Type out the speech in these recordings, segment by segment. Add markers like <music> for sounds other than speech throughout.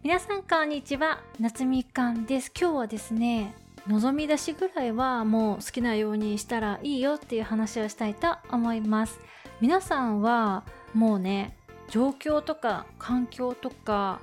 皆さんこんにちは。夏みかんです。今日はですね望み出しぐらいはもう好きなようにしたらいいよっていう話をしたいと思います。皆さんはもうね状況とか環境とか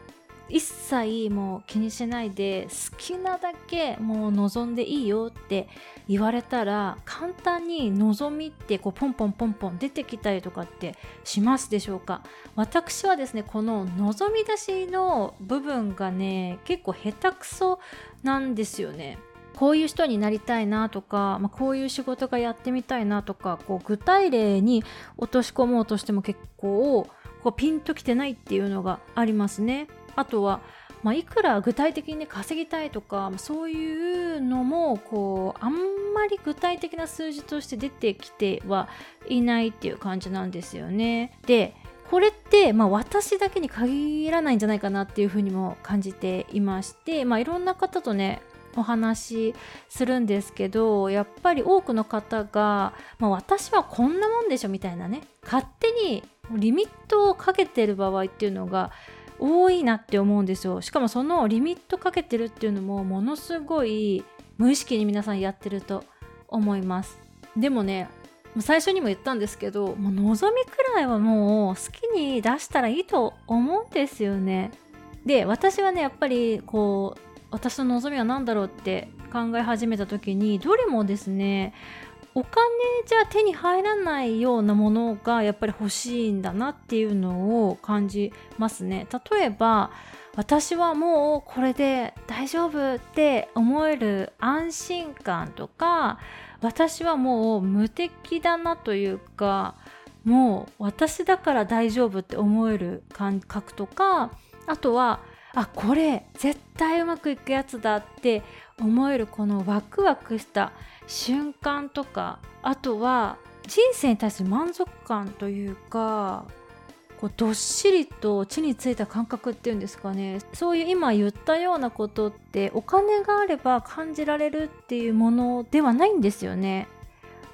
一切もう気にしないで好きなだけもう望んでいいよって言われたら簡単に望みってこうポンポンポンポン出てきたりとかってしますでしょうか？私はですねこの望み出しの部分がね結構下手くそなんですよねこういう人になりたいなとか、まあ、こういう仕事がやってみたいなとかこう具体例に落とし込もうとしても結構こうピンときてないっていうのがありますね。あとは、まあ、いくら具体的に、ね、稼ぎたいとかそういうのもこうあんまり具体的な数字として出てきてはいないっていう感じなんですよね。でこれって、まあ、私だけに限らないんじゃないかなっていうふうにも感じていまして、まあ、いろんな方とねお話しするんですけどやっぱり多くの方が、まあ、私はこんなもんでしょみたいなね勝手にリミットをかけてる場合っていうのが多いなって思うんですよ。しかもそのリミットかけてるっていうのもものすごい無意識に皆さんやってると思います。でもね最初にも言ったんですけどもう望みくらいはもう好きに出したらいいと思うんですよね。で私はねやっぱりこう私の望みは何だろうって考え始めた時にどれもですねお金じゃ手に入らないようなものがやっぱり欲しいんだなっていうのを感じますね。例えば私はもうこれで大丈夫って思える安心感とか私はもう無敵だなというかもう私だから大丈夫って思える感覚とかあとはあこれ絶対うまくいくやつだって思えるこのワクワクした瞬間とかあとは人生に対する満足感というかこうどっしりと地についた感覚っていうんですかね。そういう今言ったようなことってお金があれば感じられるっていうものではないんですよね。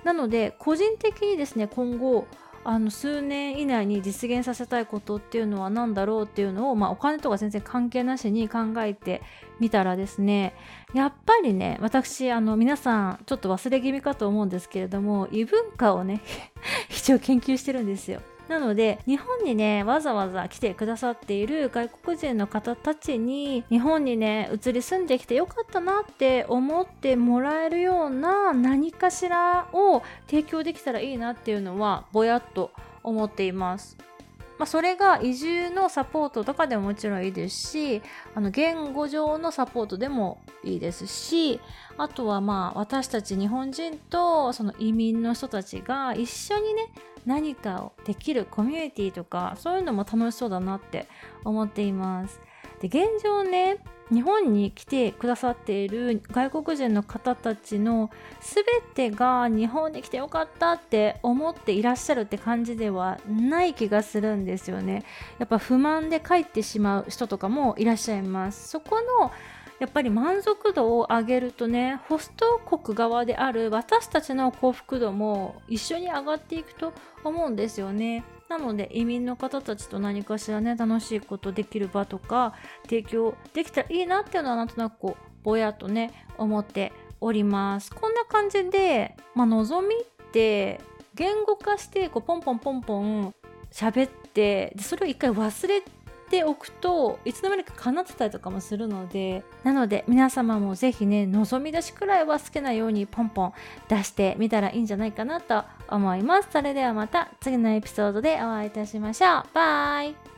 なので個人的にですね今後あの数年以内に実現させたいことっていうのは何だろうっていうのを、まあ、お金とか全然関係なしに考えてみたらですねやっぱりね私あの皆さんちょっと忘れ気味かと思うんですけれども異文化をね <laughs> 一応研究してるんですよ。なので日本にねわざわざ来てくださっている外国人の方たちに日本にね移り住んできてよかったなって思ってもらえるような何かしらを提供できたらいいなっていうのはぼやっと思っています。まあ、それが移住のサポートとかでももちろんいいですしあの言語上のサポートでもいいですしあとはまあ私たち日本人とその移民の人たちが一緒にね何かをできるコミュニティとかそういうのも楽しそうだなって思っています。で現状ね日本に来てくださっている外国人の方たちの全てが日本に来てよかったって思っていらっしゃるって感じではない気がするんですよね。やっぱ不満で帰ってしまう人とかもいらっしゃいます。そこのやっぱり満足度を上げるとねホスト国側である私たちの幸福度も一緒に上がっていくと思うんですよね。なので移民の方たちと何かしらね楽しいことできる場とか提供できたらいいなっていうのはなんとなくこうぼやっとね思っております。こんな感じで、まあ、望みって言語化してこうポンポンポンポン喋ってでそれを一回忘れてておくといつの間にか叶ってたりとかもするのでなので皆様もぜひね望み出しくらいは好きなようにポンポン出してみたらいいんじゃないかなと思います。それではまた次のエピソードでお会いいたしましょう。バイ。